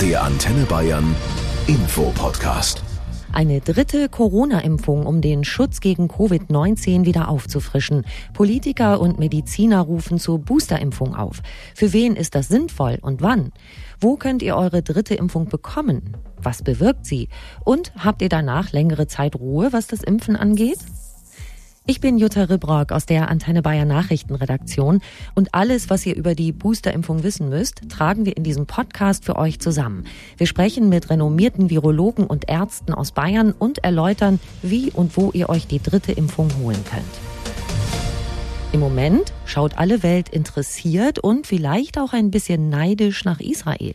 Der Antenne Bayern Infopodcast. Eine dritte Corona-Impfung, um den Schutz gegen Covid-19 wieder aufzufrischen. Politiker und Mediziner rufen zur Boosterimpfung auf. Für wen ist das sinnvoll und wann? Wo könnt ihr eure dritte Impfung bekommen? Was bewirkt sie? Und habt ihr danach längere Zeit Ruhe, was das Impfen angeht? Ich bin Jutta Ribrock aus der Antenne Bayern Nachrichtenredaktion und alles, was ihr über die Boosterimpfung wissen müsst, tragen wir in diesem Podcast für euch zusammen. Wir sprechen mit renommierten Virologen und Ärzten aus Bayern und erläutern, wie und wo ihr euch die dritte Impfung holen könnt. Im Moment schaut alle Welt interessiert und vielleicht auch ein bisschen neidisch nach Israel.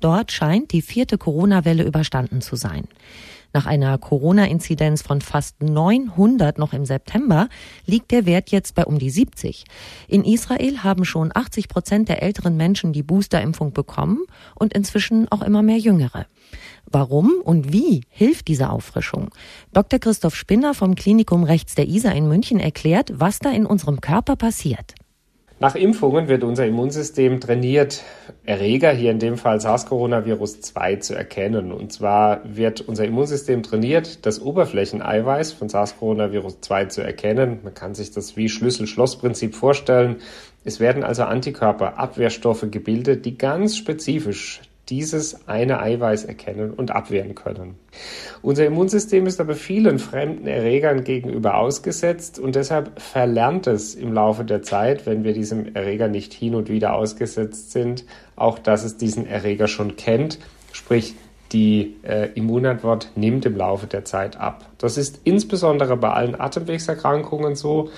Dort scheint die vierte Corona-Welle überstanden zu sein. Nach einer Corona-Inzidenz von fast 900 noch im September liegt der Wert jetzt bei um die 70. In Israel haben schon 80 Prozent der älteren Menschen die Boosterimpfung bekommen und inzwischen auch immer mehr Jüngere. Warum und wie hilft diese Auffrischung? Dr. Christoph Spinner vom Klinikum Rechts der ISA in München erklärt, was da in unserem Körper passiert. Nach Impfungen wird unser Immunsystem trainiert, Erreger, hier in dem Fall SARS-Coronavirus 2, zu erkennen. Und zwar wird unser Immunsystem trainiert, das Oberflächeneiweiß von SARS-Coronavirus 2 zu erkennen. Man kann sich das wie Schlüssel-Schloss-Prinzip vorstellen. Es werden also Antikörper, Abwehrstoffe gebildet, die ganz spezifisch dieses eine Eiweiß erkennen und abwehren können. Unser Immunsystem ist aber vielen fremden Erregern gegenüber ausgesetzt und deshalb verlernt es im Laufe der Zeit, wenn wir diesem Erreger nicht hin und wieder ausgesetzt sind, auch dass es diesen Erreger schon kennt, sprich die äh, Immunantwort nimmt im Laufe der Zeit ab. Das ist insbesondere bei allen Atemwegserkrankungen so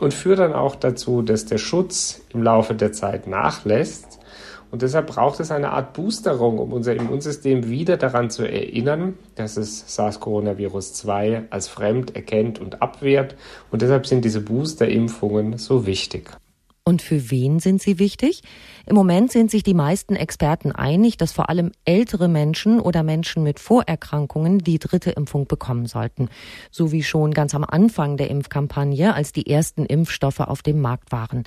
und führt dann auch dazu, dass der Schutz im Laufe der Zeit nachlässt und deshalb braucht es eine Art Boosterung, um unser Immunsystem wieder daran zu erinnern, dass es SARS-Coronavirus 2 als fremd erkennt und abwehrt. Und deshalb sind diese Boosterimpfungen so wichtig. Und für wen sind sie wichtig? Im Moment sind sich die meisten Experten einig, dass vor allem ältere Menschen oder Menschen mit Vorerkrankungen die dritte Impfung bekommen sollten. So wie schon ganz am Anfang der Impfkampagne, als die ersten Impfstoffe auf dem Markt waren.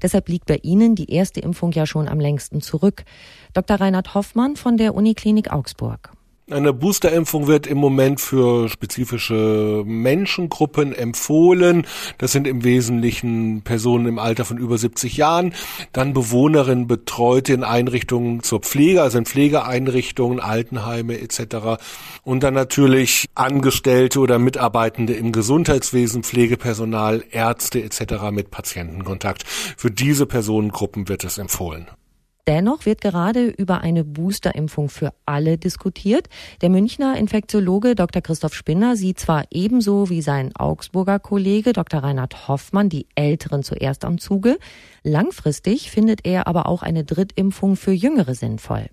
Deshalb liegt bei Ihnen die erste Impfung ja schon am längsten zurück. Dr. Reinhard Hoffmann von der Uniklinik Augsburg. Eine Boosterimpfung wird im Moment für spezifische Menschengruppen empfohlen. Das sind im Wesentlichen Personen im Alter von über 70 Jahren, dann Bewohnerinnen betreute in Einrichtungen zur Pflege, also in Pflegeeinrichtungen, Altenheime etc. Und dann natürlich Angestellte oder Mitarbeitende im Gesundheitswesen, Pflegepersonal, Ärzte etc. mit Patientenkontakt. Für diese Personengruppen wird es empfohlen. Dennoch wird gerade über eine Boosterimpfung für alle diskutiert. Der Münchner Infektiologe Dr. Christoph Spinner sieht zwar ebenso wie sein Augsburger Kollege Dr. Reinhard Hoffmann die Älteren zuerst am Zuge. Langfristig findet er aber auch eine Drittimpfung für Jüngere sinnvoll.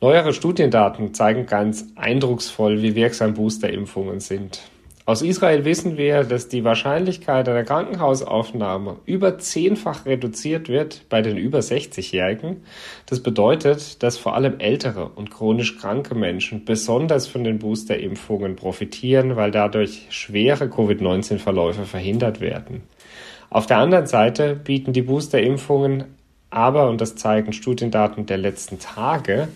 Neuere Studiendaten zeigen ganz eindrucksvoll, wie wirksam Boosterimpfungen sind. Aus Israel wissen wir, dass die Wahrscheinlichkeit einer Krankenhausaufnahme über zehnfach reduziert wird bei den über 60-Jährigen. Das bedeutet, dass vor allem ältere und chronisch kranke Menschen besonders von den Boosterimpfungen profitieren, weil dadurch schwere Covid-19-Verläufe verhindert werden. Auf der anderen Seite bieten die Boosterimpfungen aber, und das zeigen Studiendaten der letzten Tage,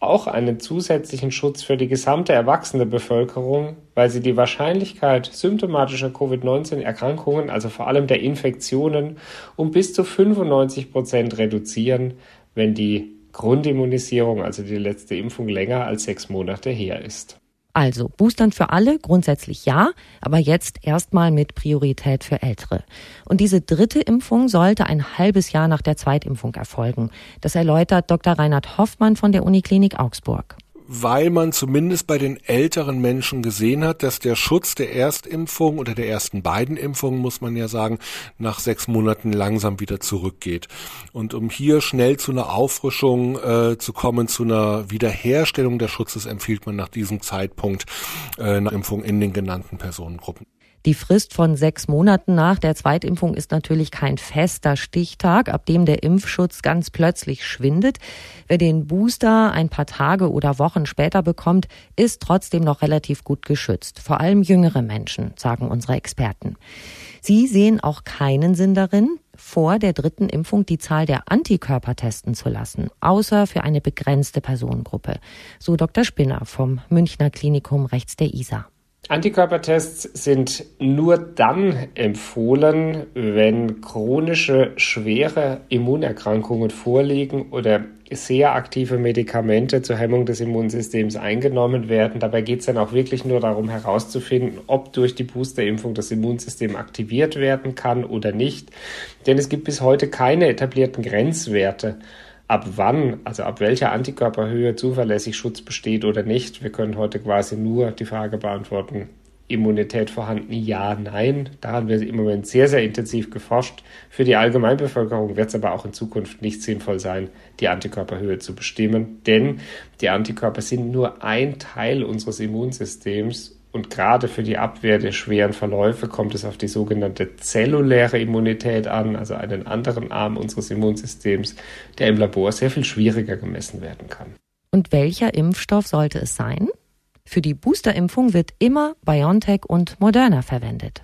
auch einen zusätzlichen Schutz für die gesamte erwachsene Bevölkerung, weil sie die Wahrscheinlichkeit symptomatischer Covid-19-Erkrankungen, also vor allem der Infektionen, um bis zu 95 Prozent reduzieren, wenn die Grundimmunisierung, also die letzte Impfung, länger als sechs Monate her ist. Also Boostern für alle, grundsätzlich ja, aber jetzt erstmal mit Priorität für Ältere. Und diese dritte Impfung sollte ein halbes Jahr nach der Zweitimpfung erfolgen. Das erläutert Dr. Reinhard Hoffmann von der Uniklinik Augsburg weil man zumindest bei den älteren Menschen gesehen hat, dass der Schutz der Erstimpfung oder der ersten beiden Impfungen, muss man ja sagen, nach sechs Monaten langsam wieder zurückgeht. Und um hier schnell zu einer Auffrischung äh, zu kommen, zu einer Wiederherstellung des Schutzes, empfiehlt man nach diesem Zeitpunkt äh, eine Impfung in den genannten Personengruppen. Die Frist von sechs Monaten nach der Zweitimpfung ist natürlich kein fester Stichtag, ab dem der Impfschutz ganz plötzlich schwindet. Wer den Booster ein paar Tage oder Wochen später bekommt, ist trotzdem noch relativ gut geschützt. Vor allem jüngere Menschen, sagen unsere Experten. Sie sehen auch keinen Sinn darin, vor der dritten Impfung die Zahl der Antikörper testen zu lassen, außer für eine begrenzte Personengruppe. So Dr. Spinner vom Münchner Klinikum rechts der ISA. Antikörpertests sind nur dann empfohlen, wenn chronische, schwere Immunerkrankungen vorliegen oder sehr aktive Medikamente zur Hemmung des Immunsystems eingenommen werden. Dabei geht es dann auch wirklich nur darum herauszufinden, ob durch die Boosterimpfung das Immunsystem aktiviert werden kann oder nicht. Denn es gibt bis heute keine etablierten Grenzwerte ab wann, also ab welcher Antikörperhöhe zuverlässig Schutz besteht oder nicht. Wir können heute quasi nur die Frage beantworten, Immunität vorhanden? Ja, nein. Da haben wir im Moment sehr, sehr intensiv geforscht. Für die Allgemeinbevölkerung wird es aber auch in Zukunft nicht sinnvoll sein, die Antikörperhöhe zu bestimmen, denn die Antikörper sind nur ein Teil unseres Immunsystems und gerade für die Abwehr der schweren Verläufe kommt es auf die sogenannte zelluläre Immunität an, also einen anderen Arm unseres Immunsystems, der im Labor sehr viel schwieriger gemessen werden kann. Und welcher Impfstoff sollte es sein? Für die Boosterimpfung wird immer BioNTech und Moderna verwendet.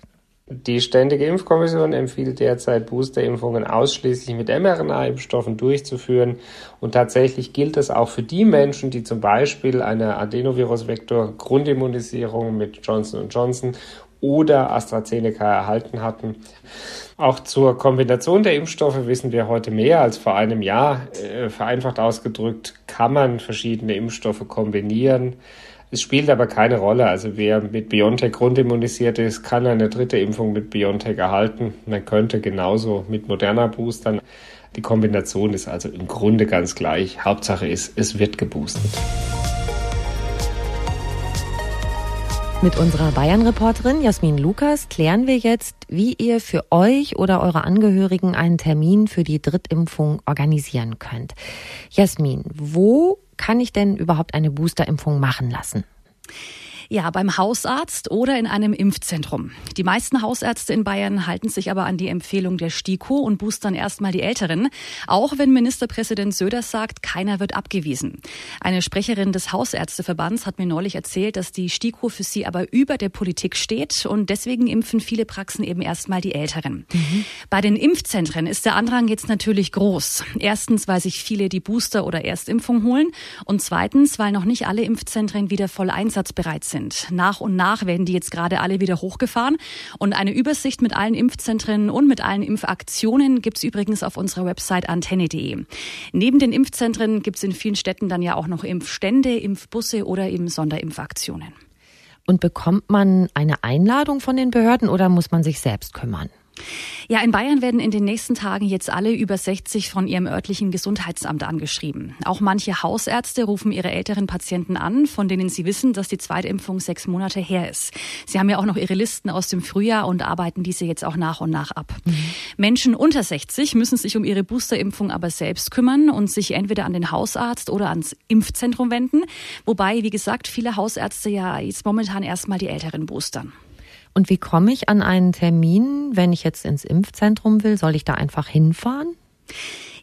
Die Ständige Impfkommission empfiehlt derzeit, Boosterimpfungen ausschließlich mit mRNA-Impfstoffen durchzuführen. Und tatsächlich gilt das auch für die Menschen, die zum Beispiel eine Adenovirus-Vektor-Grundimmunisierung mit Johnson Johnson oder AstraZeneca erhalten hatten. Auch zur Kombination der Impfstoffe wissen wir heute mehr als vor einem Jahr. Äh, vereinfacht ausgedrückt kann man verschiedene Impfstoffe kombinieren. Es spielt aber keine Rolle. Also wer mit BioNTech grundimmunisiert ist, kann eine dritte Impfung mit BioNTech erhalten. Man könnte genauso mit Moderna boostern. Die Kombination ist also im Grunde ganz gleich. Hauptsache ist, es wird geboostet. Mit unserer Bayern-Reporterin Jasmin Lukas klären wir jetzt, wie ihr für euch oder eure Angehörigen einen Termin für die Drittimpfung organisieren könnt. Jasmin, wo kann ich denn überhaupt eine Boosterimpfung machen lassen? Ja, beim Hausarzt oder in einem Impfzentrum. Die meisten Hausärzte in Bayern halten sich aber an die Empfehlung der STIKO und boostern erstmal die Älteren, auch wenn Ministerpräsident Söder sagt, keiner wird abgewiesen. Eine Sprecherin des Hausärzteverbands hat mir neulich erzählt, dass die STIKO für sie aber über der Politik steht und deswegen impfen viele Praxen eben erstmal die Älteren. Mhm. Bei den Impfzentren ist der Andrang jetzt natürlich groß. Erstens, weil sich viele die Booster- oder Erstimpfung holen und zweitens, weil noch nicht alle Impfzentren wieder voll einsatzbereit sind sind. Nach und nach werden die jetzt gerade alle wieder hochgefahren. Und eine Übersicht mit allen Impfzentren und mit allen Impfaktionen gibt es übrigens auf unserer Website antenne.de. Neben den Impfzentren gibt es in vielen Städten dann ja auch noch Impfstände, Impfbusse oder eben Sonderimpfaktionen. Und bekommt man eine Einladung von den Behörden oder muss man sich selbst kümmern? Ja, in Bayern werden in den nächsten Tagen jetzt alle über 60 von ihrem örtlichen Gesundheitsamt angeschrieben. Auch manche Hausärzte rufen ihre älteren Patienten an, von denen sie wissen, dass die Zweitimpfung sechs Monate her ist. Sie haben ja auch noch ihre Listen aus dem Frühjahr und arbeiten diese jetzt auch nach und nach ab. Mhm. Menschen unter 60 müssen sich um ihre Boosterimpfung aber selbst kümmern und sich entweder an den Hausarzt oder ans Impfzentrum wenden. Wobei, wie gesagt, viele Hausärzte ja jetzt momentan erstmal die Älteren boostern. Und wie komme ich an einen Termin, wenn ich jetzt ins Impfzentrum will? Soll ich da einfach hinfahren?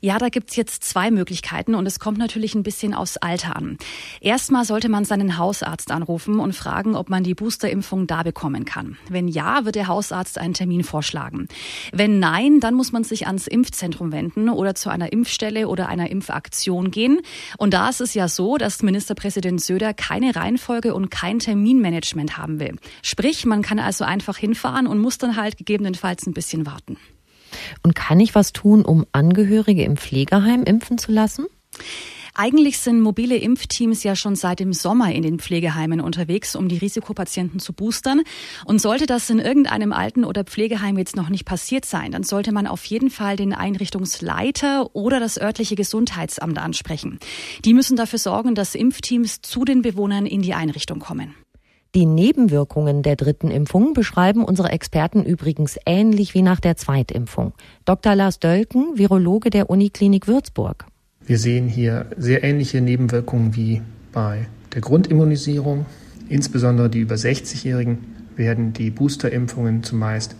Ja, da gibt's jetzt zwei Möglichkeiten und es kommt natürlich ein bisschen aufs Alter an. Erstmal sollte man seinen Hausarzt anrufen und fragen, ob man die Boosterimpfung da bekommen kann. Wenn ja, wird der Hausarzt einen Termin vorschlagen. Wenn nein, dann muss man sich ans Impfzentrum wenden oder zu einer Impfstelle oder einer Impfaktion gehen. Und da ist es ja so, dass Ministerpräsident Söder keine Reihenfolge und kein Terminmanagement haben will. Sprich, man kann also einfach hinfahren und muss dann halt gegebenenfalls ein bisschen warten. Und kann ich was tun, um Angehörige im Pflegeheim impfen zu lassen? Eigentlich sind mobile Impfteams ja schon seit dem Sommer in den Pflegeheimen unterwegs, um die Risikopatienten zu boostern. Und sollte das in irgendeinem Alten- oder Pflegeheim jetzt noch nicht passiert sein, dann sollte man auf jeden Fall den Einrichtungsleiter oder das örtliche Gesundheitsamt ansprechen. Die müssen dafür sorgen, dass Impfteams zu den Bewohnern in die Einrichtung kommen. Die Nebenwirkungen der dritten Impfung beschreiben unsere Experten übrigens ähnlich wie nach der Zweitimpfung. Dr. Lars Dölken, Virologe der Uniklinik Würzburg. Wir sehen hier sehr ähnliche Nebenwirkungen wie bei der Grundimmunisierung. Insbesondere die über 60-Jährigen werden die Boosterimpfungen zumeist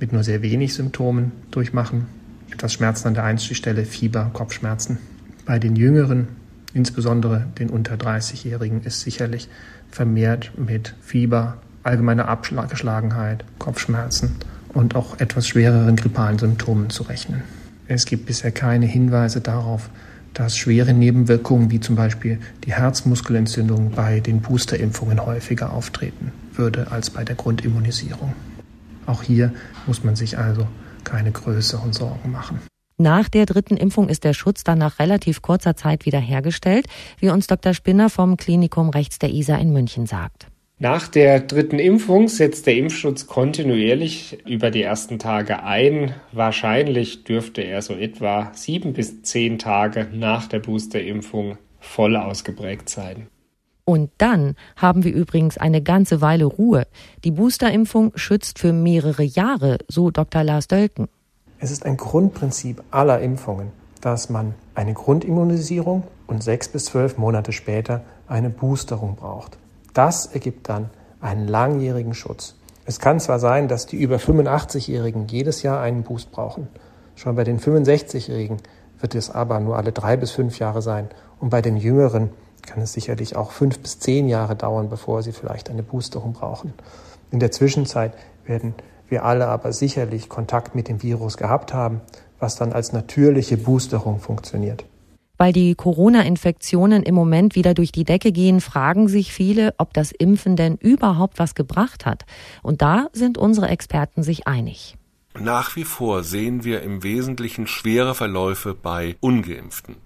mit nur sehr wenig Symptomen durchmachen. Etwas Schmerzen an der Einstichstelle, Fieber, Kopfschmerzen. Bei den Jüngeren, insbesondere den unter 30-Jährigen, ist sicherlich vermehrt mit Fieber, allgemeiner Abgeschlagenheit, Kopfschmerzen und auch etwas schwereren grippalen Symptomen zu rechnen. Es gibt bisher keine Hinweise darauf, dass schwere Nebenwirkungen wie zum Beispiel die Herzmuskelentzündung bei den Boosterimpfungen häufiger auftreten würde als bei der Grundimmunisierung. Auch hier muss man sich also keine größeren Sorgen machen. Nach der dritten Impfung ist der Schutz dann nach relativ kurzer Zeit wiederhergestellt, wie uns Dr. Spinner vom Klinikum rechts der ISA in München sagt. Nach der dritten Impfung setzt der Impfschutz kontinuierlich über die ersten Tage ein. Wahrscheinlich dürfte er so etwa sieben bis zehn Tage nach der Boosterimpfung voll ausgeprägt sein. Und dann haben wir übrigens eine ganze Weile Ruhe. Die Boosterimpfung schützt für mehrere Jahre, so Dr. Lars Dölken. Es ist ein Grundprinzip aller Impfungen, dass man eine Grundimmunisierung und sechs bis zwölf Monate später eine Boosterung braucht. Das ergibt dann einen langjährigen Schutz. Es kann zwar sein, dass die über 85-Jährigen jedes Jahr einen Boost brauchen. Schon bei den 65-Jährigen wird es aber nur alle drei bis fünf Jahre sein. Und bei den Jüngeren kann es sicherlich auch fünf bis zehn Jahre dauern, bevor sie vielleicht eine Boosterung brauchen. In der Zwischenzeit werden wir alle aber sicherlich Kontakt mit dem Virus gehabt haben, was dann als natürliche Boosterung funktioniert. Weil die Corona-Infektionen im Moment wieder durch die Decke gehen, fragen sich viele, ob das Impfen denn überhaupt was gebracht hat. Und da sind unsere Experten sich einig. Nach wie vor sehen wir im Wesentlichen schwere Verläufe bei ungeimpften.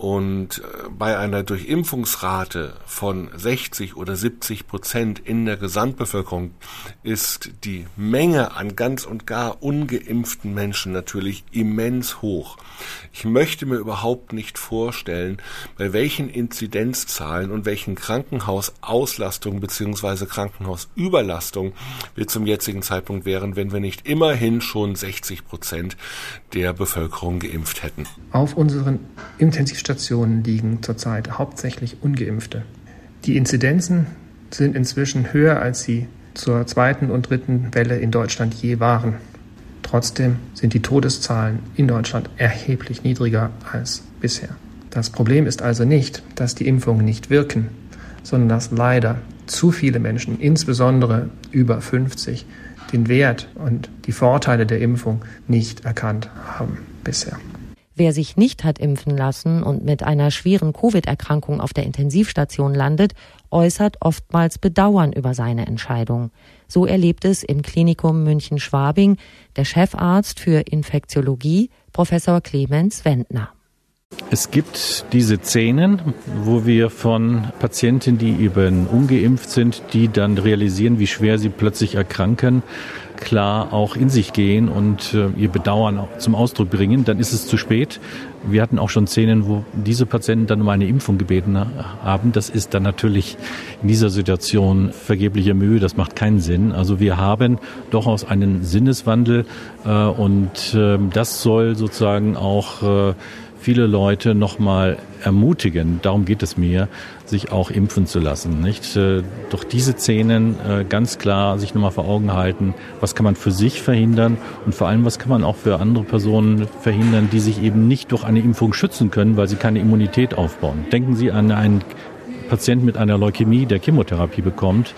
Und äh, bei einer Durchimpfungsrate von 60 oder 70 Prozent in der Gesamtbevölkerung ist die Menge an ganz und gar ungeimpften Menschen natürlich immens hoch. Ich möchte mir überhaupt nicht vorstellen, bei welchen Inzidenzzahlen und welchen Krankenhausauslastung bzw. Krankenhausüberlastung wir zum jetzigen Zeitpunkt wären, wenn wir nicht immerhin schon 60 Prozent der Bevölkerung geimpft hätten. Auf unseren Intensivstationen Intensivstationen liegen zurzeit hauptsächlich ungeimpfte. Die Inzidenzen sind inzwischen höher, als sie zur zweiten und dritten Welle in Deutschland je waren. Trotzdem sind die Todeszahlen in Deutschland erheblich niedriger als bisher. Das Problem ist also nicht, dass die Impfungen nicht wirken, sondern dass leider zu viele Menschen, insbesondere über 50, den Wert und die Vorteile der Impfung nicht erkannt haben bisher. Wer sich nicht hat impfen lassen und mit einer schweren Covid-Erkrankung auf der Intensivstation landet, äußert oftmals Bedauern über seine Entscheidung. So erlebt es im Klinikum München-Schwabing der Chefarzt für Infektiologie, Professor Clemens Wendner. Es gibt diese Szenen, wo wir von Patienten, die eben ungeimpft sind, die dann realisieren, wie schwer sie plötzlich erkranken, klar auch in sich gehen und äh, ihr Bedauern zum Ausdruck bringen, dann ist es zu spät. Wir hatten auch schon Szenen, wo diese Patienten dann um eine Impfung gebeten haben. Das ist dann natürlich in dieser Situation vergebliche Mühe. Das macht keinen Sinn. Also wir haben durchaus einen Sinneswandel äh, und äh, das soll sozusagen auch äh, viele Leute nochmal ermutigen, darum geht es mir, sich auch impfen zu lassen. Nicht? Äh, doch diese Szenen äh, ganz klar sich nochmal vor Augen halten, was kann man für sich verhindern und vor allem, was kann man auch für andere Personen verhindern, die sich eben nicht durch eine Impfung schützen können, weil sie keine Immunität aufbauen. Denken Sie an einen Patient mit einer Leukämie, der Chemotherapie bekommt,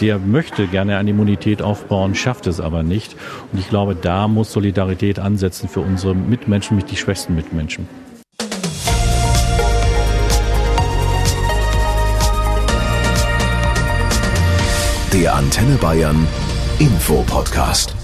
der möchte gerne eine Immunität aufbauen, schafft es aber nicht. Und ich glaube, da muss Solidarität ansetzen für unsere Mitmenschen, mit die schwächsten Mitmenschen. Der Antenne Bayern Infopodcast.